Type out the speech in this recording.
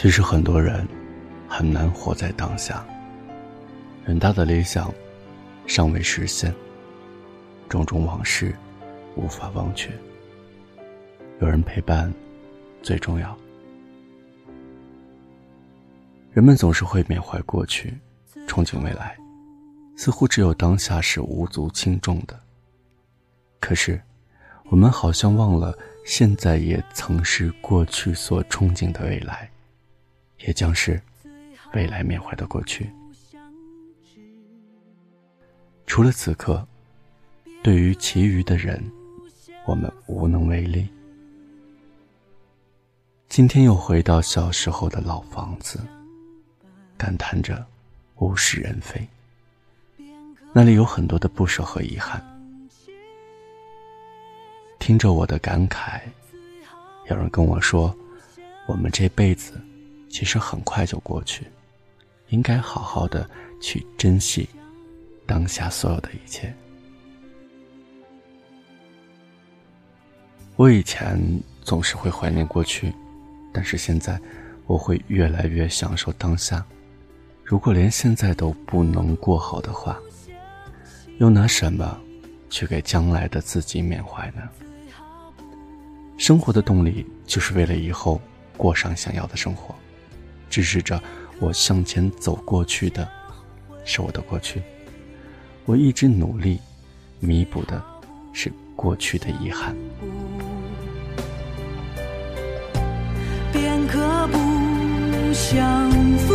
其实很多人很难活在当下，远大的理想尚未实现，种种往事无法忘却。有人陪伴最重要。人们总是会缅怀过去，憧憬未来，似乎只有当下是无足轻重的。可是，我们好像忘了，现在也曾是过去所憧憬的未来。也将是未来缅怀的过去。除了此刻，对于其余的人，我们无能为力。今天又回到小时候的老房子，感叹着物是人非。那里有很多的不舍和遗憾。听着我的感慨，有人跟我说：“我们这辈子。”其实很快就过去，应该好好的去珍惜当下所有的一切。我以前总是会怀念过去，但是现在我会越来越享受当下。如果连现在都不能过好的话，又拿什么去给将来的自己缅怀呢？生活的动力就是为了以后过上想要的生活。支持着我向前走过去的，是我的过去。我一直努力弥补的，是过去的遗憾。便可不相负，